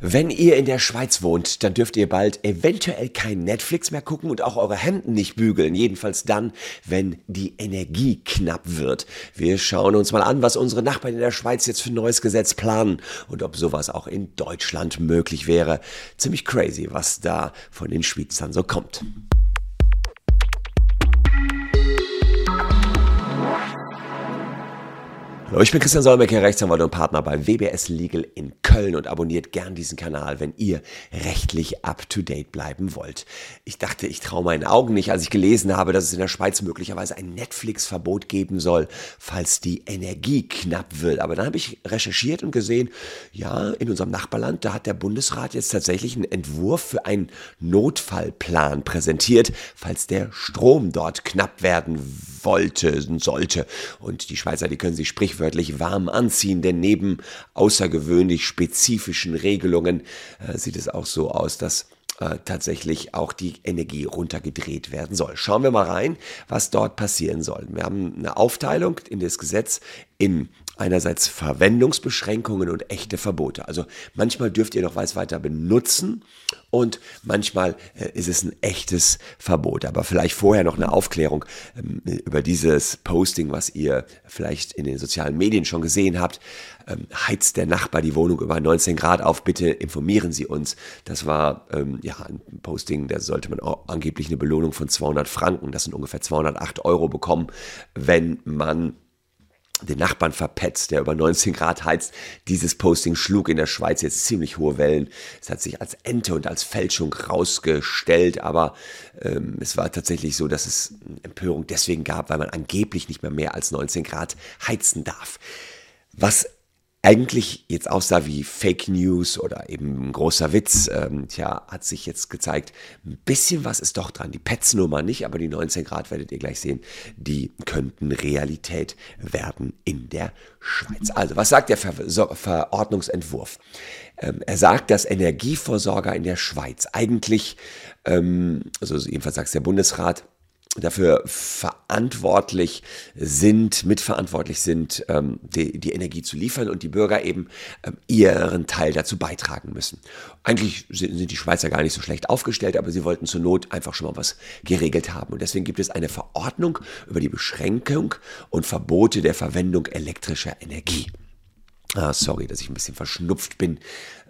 Wenn ihr in der Schweiz wohnt, dann dürft ihr bald eventuell kein Netflix mehr gucken und auch eure Hemden nicht bügeln. Jedenfalls dann, wenn die Energie knapp wird. Wir schauen uns mal an, was unsere Nachbarn in der Schweiz jetzt für ein neues Gesetz planen und ob sowas auch in Deutschland möglich wäre. Ziemlich crazy, was da von den Schweizern so kommt. Hallo, ich bin Christian Solmecke, Rechtsanwalt und Partner bei WBS Legal in Köln und abonniert gern diesen Kanal, wenn ihr rechtlich up-to-date bleiben wollt. Ich dachte, ich traue meinen Augen nicht, als ich gelesen habe, dass es in der Schweiz möglicherweise ein Netflix-Verbot geben soll, falls die Energie knapp wird. Aber dann habe ich recherchiert und gesehen, ja, in unserem Nachbarland, da hat der Bundesrat jetzt tatsächlich einen Entwurf für einen Notfallplan präsentiert, falls der Strom dort knapp werden wollte, sollte. Und die Schweizer, die können sich sprichwörtlich warm anziehen, denn neben außergewöhnlich spezifischen Regelungen äh, sieht es auch so aus, dass äh, tatsächlich auch die Energie runtergedreht werden soll. Schauen wir mal rein, was dort passieren soll. Wir haben eine Aufteilung in das Gesetz in einerseits Verwendungsbeschränkungen und echte Verbote. Also manchmal dürft ihr noch was weiter benutzen und manchmal äh, ist es ein echtes Verbot. Aber vielleicht vorher noch eine Aufklärung ähm, über dieses Posting, was ihr vielleicht in den sozialen Medien schon gesehen habt. Ähm, heizt der Nachbar die Wohnung über 19 Grad auf, bitte informieren Sie uns. Das war ähm, ja ein Posting, da sollte man auch angeblich eine Belohnung von 200 Franken, das sind ungefähr 208 Euro bekommen, wenn man den Nachbarn verpetzt, der über 19 Grad heizt. Dieses Posting schlug in der Schweiz jetzt ziemlich hohe Wellen. Es hat sich als Ente und als Fälschung rausgestellt, aber ähm, es war tatsächlich so, dass es Empörung deswegen gab, weil man angeblich nicht mehr mehr als 19 Grad heizen darf. Was eigentlich jetzt aussah wie Fake News oder eben ein großer Witz, ähm, tja, hat sich jetzt gezeigt, ein bisschen was ist doch dran. Die Pets-Nummer nicht, aber die 19 Grad werdet ihr gleich sehen, die könnten Realität werden in der Schweiz. Also, was sagt der Ver Verordnungsentwurf? Ähm, er sagt, dass Energieversorger in der Schweiz eigentlich, ähm, also jedenfalls sagt es der Bundesrat, dafür verantwortlich sind, mitverantwortlich sind, ähm, die, die, Energie zu liefern und die Bürger eben ähm, ihren Teil dazu beitragen müssen. Eigentlich sind, sind die Schweizer gar nicht so schlecht aufgestellt, aber sie wollten zur Not einfach schon mal was geregelt haben. Und deswegen gibt es eine Verordnung über die Beschränkung und Verbote der Verwendung elektrischer Energie. Ah, sorry, dass ich ein bisschen verschnupft bin.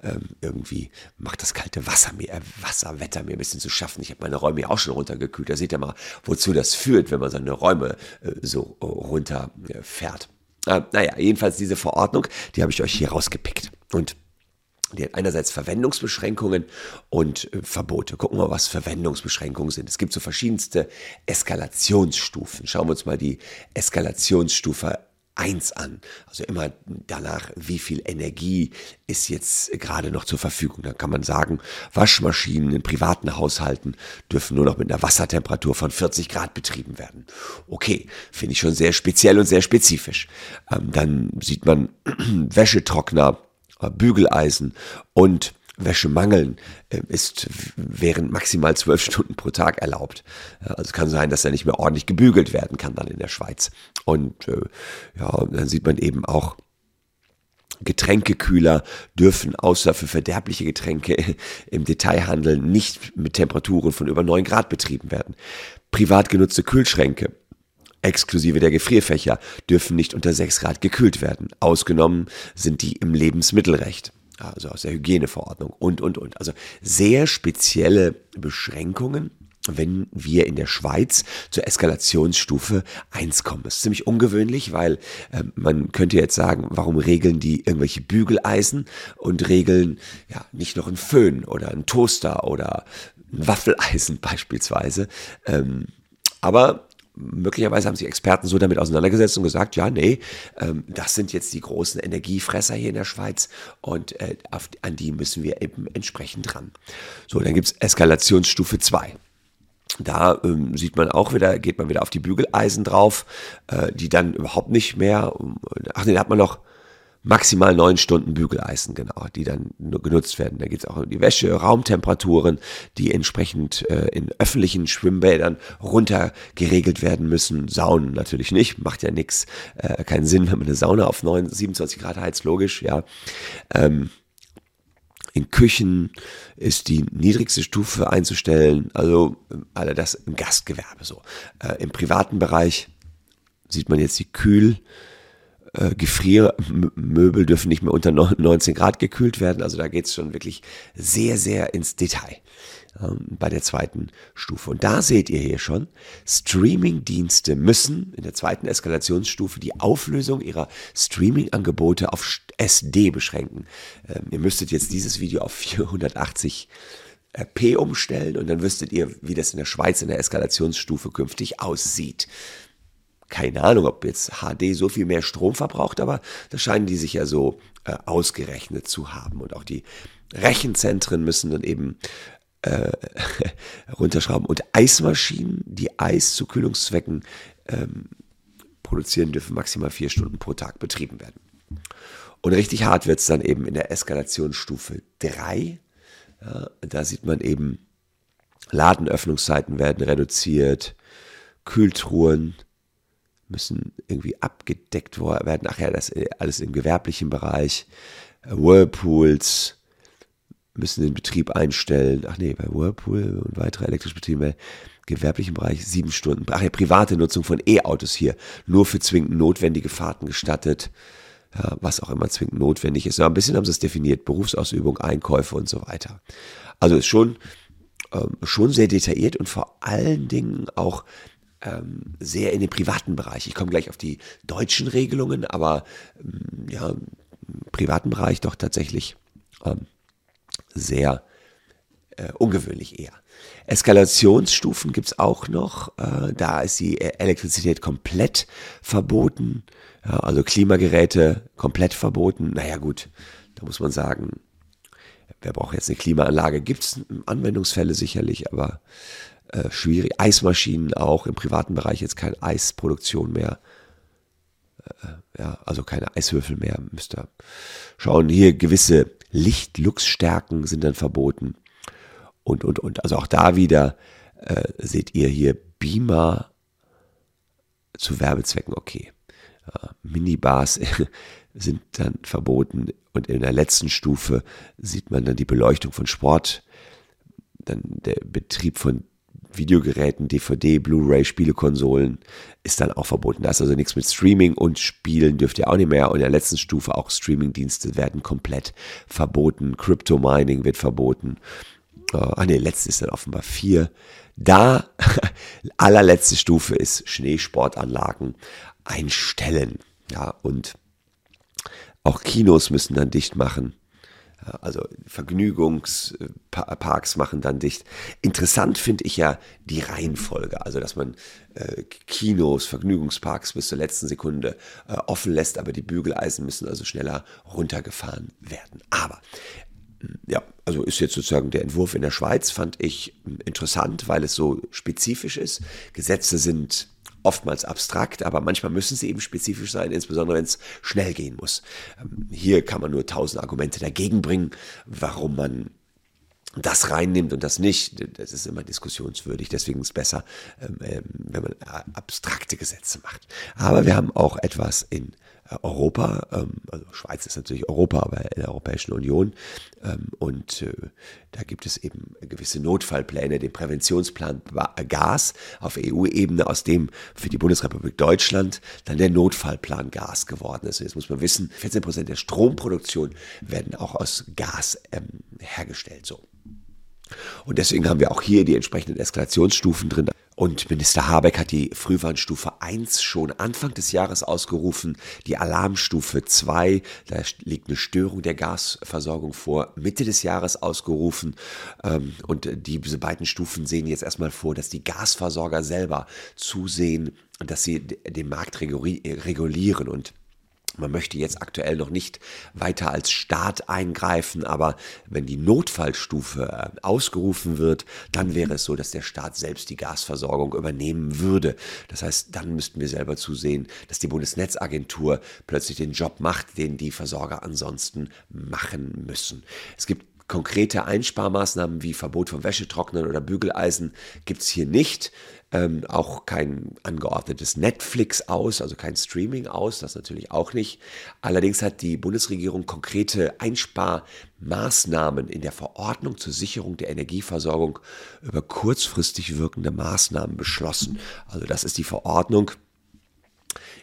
Ähm, irgendwie macht das kalte Wasser mir, äh, Wasserwetter mir ein bisschen zu schaffen. Ich habe meine Räume ja auch schon runtergekühlt. Da seht ihr mal, wozu das führt, wenn man seine Räume äh, so äh, runterfährt. Äh, naja, jedenfalls diese Verordnung, die habe ich euch hier rausgepickt. Und die hat einerseits Verwendungsbeschränkungen und äh, Verbote. Gucken wir mal, was Verwendungsbeschränkungen sind. Es gibt so verschiedenste Eskalationsstufen. Schauen wir uns mal die Eskalationsstufe 1 an. Also immer danach, wie viel Energie ist jetzt gerade noch zur Verfügung. Dann kann man sagen, Waschmaschinen in privaten Haushalten dürfen nur noch mit einer Wassertemperatur von 40 Grad betrieben werden. Okay, finde ich schon sehr speziell und sehr spezifisch. Ähm, dann sieht man Wäschetrockner, äh, Bügeleisen und Wäschemangeln äh, ist während maximal zwölf Stunden pro Tag erlaubt. Also kann sein, dass er nicht mehr ordentlich gebügelt werden kann dann in der Schweiz. Und äh, ja, dann sieht man eben auch, Getränkekühler dürfen außer für verderbliche Getränke im Detailhandel nicht mit Temperaturen von über 9 Grad betrieben werden. Privat genutzte Kühlschränke exklusive der Gefrierfächer dürfen nicht unter 6 Grad gekühlt werden. Ausgenommen sind die im Lebensmittelrecht also aus der Hygieneverordnung und, und, und. Also sehr spezielle Beschränkungen wenn wir in der Schweiz zur Eskalationsstufe 1 kommen. Das ist ziemlich ungewöhnlich, weil äh, man könnte jetzt sagen, warum regeln die irgendwelche Bügeleisen und regeln ja nicht noch ein Föhn oder ein Toaster oder ein Waffeleisen beispielsweise. Ähm, aber möglicherweise haben sich Experten so damit auseinandergesetzt und gesagt, ja, nee, ähm, das sind jetzt die großen Energiefresser hier in der Schweiz und äh, auf, an die müssen wir eben entsprechend ran. So, dann gibt's Eskalationsstufe 2. Da ähm, sieht man auch wieder, geht man wieder auf die Bügeleisen drauf, äh, die dann überhaupt nicht mehr, ach nee, da hat man noch maximal neun Stunden Bügeleisen, genau, die dann genutzt werden. Da geht es auch um die Wäsche, Raumtemperaturen, die entsprechend äh, in öffentlichen Schwimmbädern runter geregelt werden müssen. Saunen natürlich nicht, macht ja nichts, äh, keinen Sinn, wenn man eine Sauna auf 9, 27 Grad heizt, logisch, ja. Ähm, In Küchen ist die niedrigste Stufe einzustellen, also alle das im Gastgewerbe so. Äh, Im privaten Bereich sieht man jetzt die Kühl- äh, Gefriermöbel dürfen nicht mehr unter 19 Grad gekühlt werden. Also da geht es schon wirklich sehr, sehr ins Detail ähm, bei der zweiten Stufe. Und da seht ihr hier schon, Streaming-Dienste müssen in der zweiten Eskalationsstufe die Auflösung ihrer Streaming-Angebote auf SD beschränken. Ähm, ihr müsstet jetzt dieses Video auf 480 p umstellen und dann wüsstet ihr, wie das in der Schweiz in der Eskalationsstufe künftig aussieht keine Ahnung, ob jetzt HD so viel mehr Strom verbraucht, aber das scheinen die sich ja so äh, ausgerechnet zu haben. Und auch die Rechenzentren müssen dann eben äh, runterschrauben. Und Eismaschinen, die Eis zu Kühlungszwecken ähm, produzieren, dürfen maximal vier Stunden pro Tag betrieben werden. Und richtig hart wird es dann eben in der Eskalationsstufe 3. Ja, da sieht man eben, Ladenöffnungszeiten werden reduziert, Kühltruhen müssen irgendwie abgedeckt werden. Ach ja, das äh, alles im gewerblichen Bereich. Äh, Whirlpools müssen den Betrieb einstellen. Ach nee, bei Whirlpool und weitere elektrische Betriebe gewerblichen Bereich sieben Stunden. Ach ja, private Nutzung von E-Autos hier. Nur für zwingend notwendige Fahrten gestattet. Ja, was auch immer zwingend notwendig ist. Aber ein bisschen haben sie es definiert. Berufsausübung, Einkäufe und so weiter. Also ist schon, ähm, schon sehr detailliert und vor allen Dingen auch ähm, sehr in den privaten Bereich. Ich komme gleich auf die deutschen Regelungen, aber ähm, ja, privaten Bereich doch tatsächlich ähm, sehr äh, ungewöhnlich eher. Eskalationsstufen gibt es auch noch. Äh, da ist die Elektrizität komplett verboten. Ja, also Klimageräte komplett verboten. Naja gut, da muss man sagen, wer braucht jetzt eine Klimaanlage? Gibt es Anwendungsfälle sicherlich, aber äh, schwierig. Eismaschinen auch im privaten Bereich jetzt keine Eisproduktion mehr. Äh, ja, also keine Eiswürfel mehr. Müsst ihr schauen. Hier gewisse Lichtluxstärken sind dann verboten. Und, und, und. Also auch da wieder äh, seht ihr hier Beamer zu Werbezwecken okay. Ja, Minibars sind dann verboten und in der letzten Stufe sieht man dann die Beleuchtung von Sport, dann der Betrieb von Videogeräten, DVD, Blu-ray, Spielekonsolen ist dann auch verboten. Da ist also nichts mit Streaming und Spielen dürft ihr auch nicht mehr. Und in der letzten Stufe auch Streaming-Dienste werden komplett verboten. Crypto-Mining wird verboten. Uh, ah ne, letzte ist dann offenbar vier. Da, allerletzte Stufe ist Schneesportanlagen einstellen. Ja, und auch Kinos müssen dann dicht machen. Also Vergnügungsparks machen dann dicht. Interessant finde ich ja die Reihenfolge, also dass man äh, Kinos, Vergnügungsparks bis zur letzten Sekunde äh, offen lässt, aber die Bügeleisen müssen also schneller runtergefahren werden. Aber ja, also ist jetzt sozusagen der Entwurf in der Schweiz, fand ich interessant, weil es so spezifisch ist. Gesetze sind oftmals abstrakt, aber manchmal müssen sie eben spezifisch sein, insbesondere wenn es schnell gehen muss. Ähm, hier kann man nur tausend Argumente dagegen bringen, warum man das reinnimmt und das nicht, das ist immer diskussionswürdig. Deswegen ist es besser, ähm, ähm, wenn man abstrakte Gesetze macht. Aber wir haben auch etwas in Europa, ähm, also Schweiz ist natürlich Europa, aber in der Europäischen Union. Ähm, und äh, da gibt es eben gewisse Notfallpläne, den Präventionsplan Gas auf EU-Ebene, aus dem für die Bundesrepublik Deutschland dann der Notfallplan Gas geworden ist. Jetzt muss man wissen, 14 Prozent der Stromproduktion werden auch aus Gas ähm, hergestellt. So. Und deswegen haben wir auch hier die entsprechenden Eskalationsstufen drin. Und Minister Habeck hat die Frühwarnstufe 1 schon Anfang des Jahres ausgerufen, die Alarmstufe 2, da liegt eine Störung der Gasversorgung vor, Mitte des Jahres ausgerufen. Ähm, und diese beiden Stufen sehen jetzt erstmal vor, dass die Gasversorger selber zusehen, dass sie den Markt regulieren und man möchte jetzt aktuell noch nicht weiter als Staat eingreifen, aber wenn die Notfallstufe äh, ausgerufen wird, dann wäre es so, dass der Staat selbst die Gasversorgung übernehmen würde. Das heißt, dann müssten wir selber zusehen, dass die Bundesnetzagentur plötzlich den Job macht, den die Versorger ansonsten machen müssen. Es gibt konkrete Einsparmaßnahmen wie Verbot von Wäschetrocknern oder Bügeleisen gibt es hier nicht ähm, auch kein angeordnetes Netflix aus, also kein Streaming aus, das natürlich auch nicht. Allerdings hat die Bundesregierung konkrete Einsparmaßnahmen in der Verordnung zur Sicherung der Energieversorgung über kurzfristig wirkende Maßnahmen beschlossen. Also das ist die Verordnung,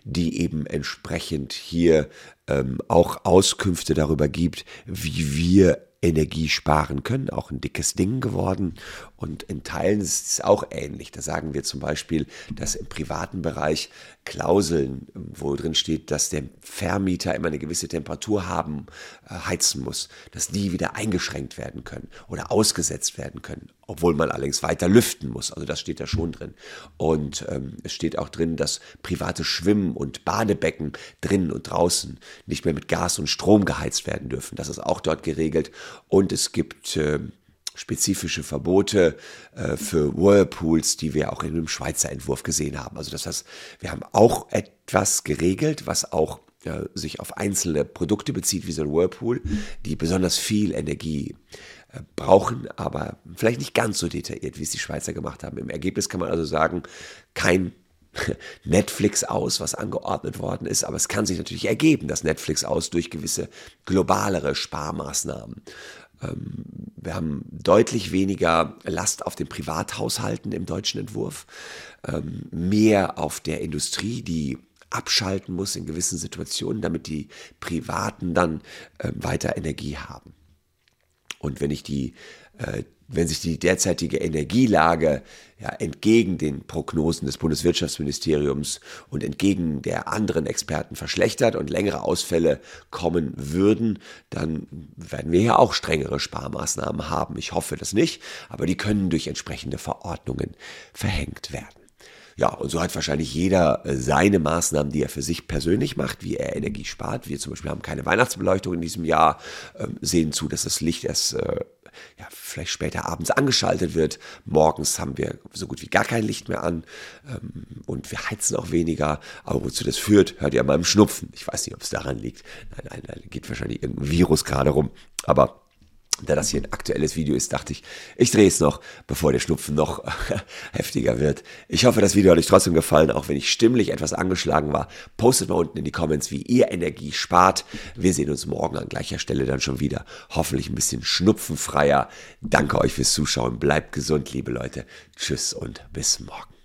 die eben entsprechend hier ähm, auch Auskünfte darüber gibt, wie wir Energie sparen können, auch ein dickes Ding geworden. Und in Teilen ist es auch ähnlich. Da sagen wir zum Beispiel, dass im privaten Bereich Klauseln, wo drin steht, dass der Vermieter immer eine gewisse Temperatur haben, äh, heizen muss, dass die wieder eingeschränkt werden können oder ausgesetzt werden können, obwohl man allerdings weiter lüften muss. Also das steht da schon drin. Und ähm, es steht auch drin, dass private Schwimmen- und Badebecken drinnen und draußen nicht mehr mit Gas und Strom geheizt werden dürfen. Das ist auch dort geregelt. Und es gibt äh, spezifische Verbote äh, für Whirlpools, die wir auch in dem Schweizer Entwurf gesehen haben. Also das heißt, wir haben auch etwas geregelt, was auch äh, sich auf einzelne Produkte bezieht, wie so ein Whirlpool, die besonders viel Energie äh, brauchen, aber vielleicht nicht ganz so detailliert, wie es die Schweizer gemacht haben. Im Ergebnis kann man also sagen, kein Netflix aus, was angeordnet worden ist, aber es kann sich natürlich ergeben, dass Netflix aus durch gewisse globalere Sparmaßnahmen. Ähm, wir haben deutlich weniger Last auf den Privathaushalten im deutschen Entwurf, ähm, mehr auf der Industrie, die abschalten muss in gewissen Situationen, damit die Privaten dann ähm, weiter Energie haben. Und wenn ich die äh, wenn sich die derzeitige Energielage ja, entgegen den Prognosen des Bundeswirtschaftsministeriums und entgegen der anderen Experten verschlechtert und längere Ausfälle kommen würden, dann werden wir ja auch strengere Sparmaßnahmen haben. Ich hoffe das nicht, aber die können durch entsprechende Verordnungen verhängt werden. Ja, und so hat wahrscheinlich jeder äh, seine Maßnahmen, die er für sich persönlich macht, wie er Energie spart. Wir zum Beispiel haben keine Weihnachtsbeleuchtung in diesem Jahr, ähm, sehen zu, dass das Licht erst äh, ja, vielleicht später abends angeschaltet wird. Morgens haben wir so gut wie gar kein Licht mehr an ähm, und wir heizen auch weniger. Aber wozu das führt, hört ihr an meinem Schnupfen. Ich weiß nicht, ob es daran liegt. Nein, nein, da geht wahrscheinlich irgendein Virus gerade rum. Aber da das hier ein aktuelles Video ist, dachte ich, ich drehe es noch, bevor der Schnupfen noch heftiger wird. Ich hoffe, das Video hat euch trotzdem gefallen, auch wenn ich stimmlich etwas angeschlagen war. Postet mal unten in die Comments, wie ihr Energie spart. Wir sehen uns morgen an gleicher Stelle dann schon wieder. Hoffentlich ein bisschen schnupfenfreier. Danke euch fürs Zuschauen. Bleibt gesund, liebe Leute. Tschüss und bis morgen.